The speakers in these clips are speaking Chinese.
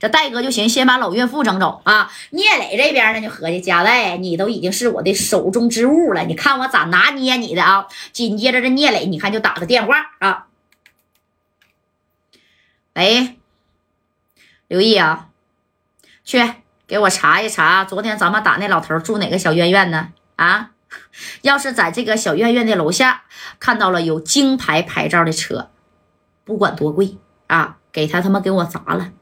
这戴哥就寻先把老岳父整走啊。聂磊这边呢就合计，佳代，你都已经是我的手中之物了，你看我咋拿捏你的啊？紧接着这聂磊，你看就打个电话啊，喂，刘毅啊，去给我查一查，昨天咱们打那老头住哪个小院院呢？啊，要是在这个小院院的楼下看到了有京牌牌照的车，不管多贵啊，给他他妈给我砸了。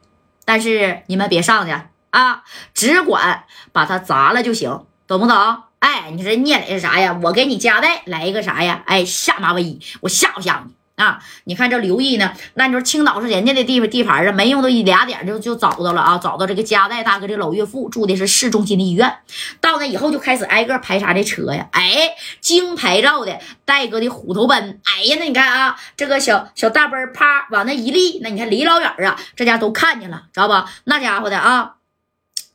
但是你们别上去啊，只管把它砸了就行，懂不懂？哎，你这聂磊是啥呀？我给你夹带来一个啥呀？哎，下马威，我吓唬吓唬你。啊，你看这刘毅呢？那你说青岛是人家的地方地盘啊，没用都一俩点就就找到了啊，找到这个加代大哥的老岳父住的是市中心的医院。到那以后就开始挨个排查这车呀，哎，京牌照的戴哥的虎头奔，哎呀，那你看啊，这个小小大奔啪往那一立，那你看离老远啊，这家都看见了，知道不？那家伙的啊。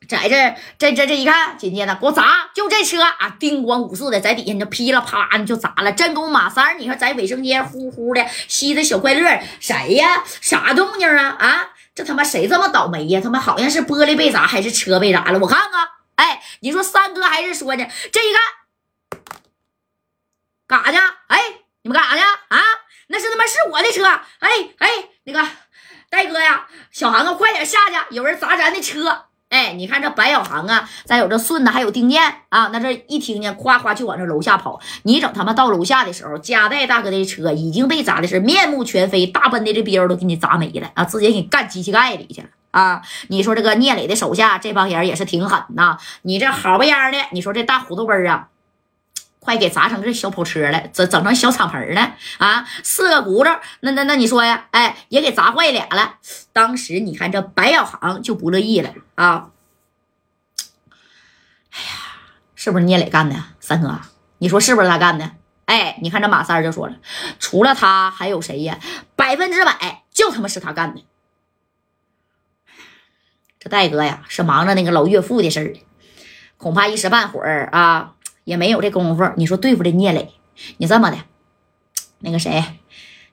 在这这这这一看，紧接着给我砸，就这车啊，叮咣五四的在底下你就噼里啪啦你就砸了。真公马三你说在卫生间呼呼的吸的小快乐，谁呀？啥动静啊？啊，这他妈谁这么倒霉呀？他妈好像是玻璃被砸还是车被砸了？我看看，哎，你说三哥还是说呢？这一看，干啥去？哎，你们干啥去？啊，那是他妈是我的车！哎哎，那个戴哥呀，小航啊，快点下去，有人砸咱的车。哎，你看这白小航啊，再有这顺子，还有丁燕啊，那这一听见，夸夸就往这楼下跑。你整他妈到楼下的时候，夹带大哥的车已经被砸的是面目全非，大奔的这标都给你砸没了啊，直接给干机器盖里去了啊！你说这个聂磊的手下这帮人也是挺狠呐，你这好不样的，你说这大糊涂奔啊。快给砸成这小跑车了，整整成小敞篷了啊！四个轱辘，那那那你说呀？哎，也给砸坏俩了。当时你看这白小航就不乐意了啊！哎呀，是不是聂磊干的？三哥，你说是不是他干的？哎，你看这马三就说了，除了他还有谁呀？百分之百就他妈是他干的。这戴哥呀，是忙着那个老岳父的事儿恐怕一时半会儿啊。也没有这功夫，你说对付这聂磊，你这么的，那个谁，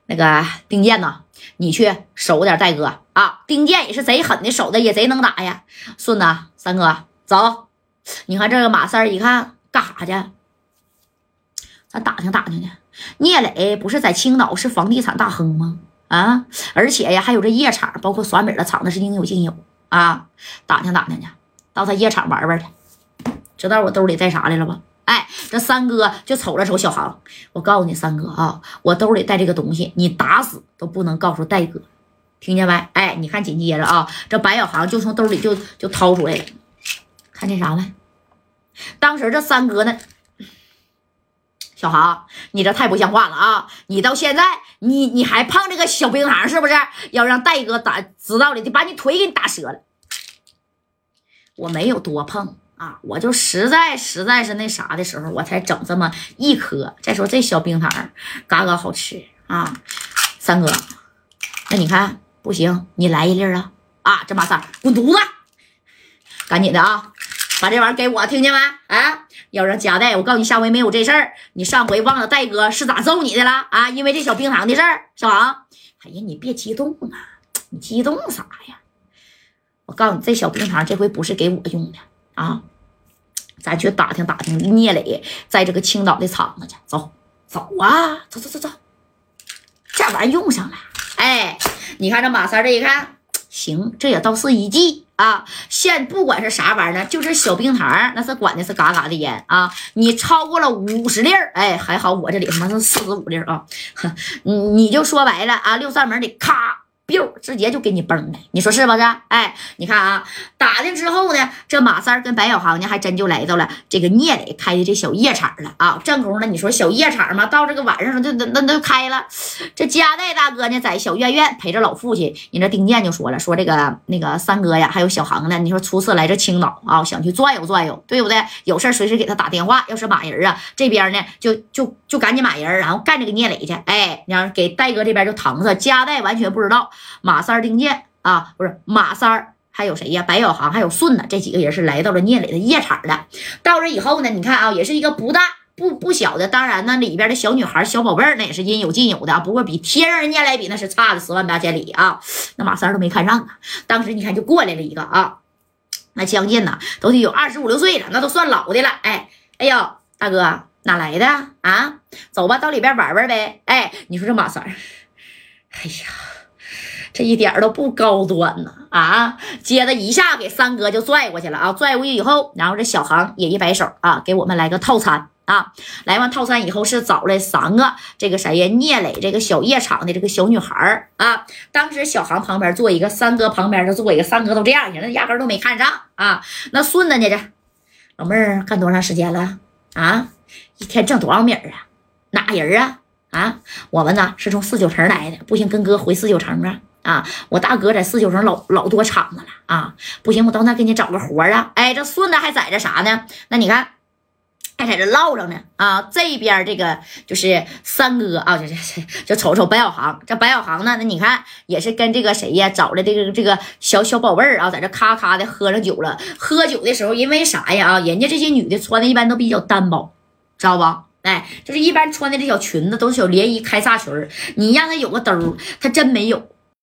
那个丁健呐，你去守点戴哥啊。丁健也是贼狠的，守的也贼能打呀。顺子，三哥走，你看这个马三一看干啥去？咱打听打听去。聂磊不是在青岛是房地产大亨吗？啊，而且呀还有这夜场，包括耍米的场子是应有尽有啊。打听打听去，到他夜场玩玩去，知道我兜里带啥来了吧？哎，这三哥就瞅了瞅小航，我告诉你，三哥啊，我兜里带这个东西，你打死都不能告诉戴哥，听见没？哎，你看紧接着啊，这白小航就从兜里就就掏出来了，看见啥没？当时这三哥呢，小航，你这太不像话了啊！你到现在，你你还碰这个小冰糖是不是？要让戴哥打知道了，得把你腿给你打折了。我没有多碰。啊，我就实在实在是那啥的时候，我才整这么一颗。再说这小冰糖，嘎嘎好吃啊！三哥，那你看不行，你来一粒啊！啊，这马三滚犊子，赶紧的啊，把这玩意给我，听见没？啊，要让夹带，我告诉你，下回没有这事儿。你上回忘了戴哥是咋揍你的了啊？因为这小冰糖的事儿，小王。哎呀，你别激动啊，你激动啥呀？我告诉你，这小冰糖这回不是给我用的。啊，咱去打听打听聂磊在这个青岛的厂子去，走走啊，走走走走，这玩意用上了。哎，你看这马三这一看，行，这也倒是一计啊。现不管是啥玩意儿呢，就是小冰糖，那是管的是嘎嘎的严啊。你超过了五十粒儿，哎，还好我这里他妈是四十五粒儿啊。你你就说白了啊，六扇门的咔。Biu 直接就给你崩了，你说是不是？哎，你看啊，打听之后呢，这马三跟白小航呢，还真就来到了这个聂磊开的这小夜场了啊。正宫呢，你说小夜场嘛，到这个晚上就那那都开了。这加代大哥呢，在小院院陪着老父亲。你这丁健就说了，说这个那个三哥呀，还有小航呢，你说初次来这青岛啊，想去转悠转悠，对不对？有事随时给他打电话。要是马人啊，这边呢就就就赶紧马人，然后干这个聂磊去。哎，然后给戴哥这边就搪塞，加代完全不知道。马三儿丁健啊，不是马三儿还有谁呀？白小航，还有顺子，这几个人是来到了聂磊的夜场的。到这以后呢，你看啊，也是一个不大不不小的，当然呢，里边的小女孩、小宝贝儿那也是应有尽有的，不过比天上人家来比，那是差了十万八千里啊！那马三都没看上啊，当时你看就过来了一个啊，那将近呢，都得有二十五六岁了，那都算老的了。哎，哎呦，大哥哪来的啊？走吧，到里边玩玩呗。哎，你说这马三，哎呀。这一点都不高端呢啊！接着一下给三哥就拽过去了啊！拽过去以后，然后这小航也一摆手啊，给我们来个套餐啊！来完套餐以后是找来三个这个谁呀？聂磊这个小夜场的这个小女孩啊！当时小航旁边坐一个，三哥旁边就坐一个，三哥都这样人家压根都没看上啊！那顺子呢？这老妹儿干多长时间了啊？一天挣多少米啊？哪人啊？啊？我们呢是从四九城来的，不行跟哥回四九城啊！啊，我大哥在四九城老老多厂子了啊，不行，我到那给你找个活啊。哎，这顺子还在这啥呢？那你看，还在这唠着呢啊。这边这个就是三哥啊，就是就瞅瞅白小航，这白小航呢，那你看也是跟这个谁呀，找了这个这个小小宝贝儿啊，在这咔咔的喝上酒了。喝酒的时候，因为啥呀啊？人家这些女的穿的一般都比较单薄，知道不？哎，就是一般穿的这小裙子都是小连衣开叉裙你让她有个兜她真没有。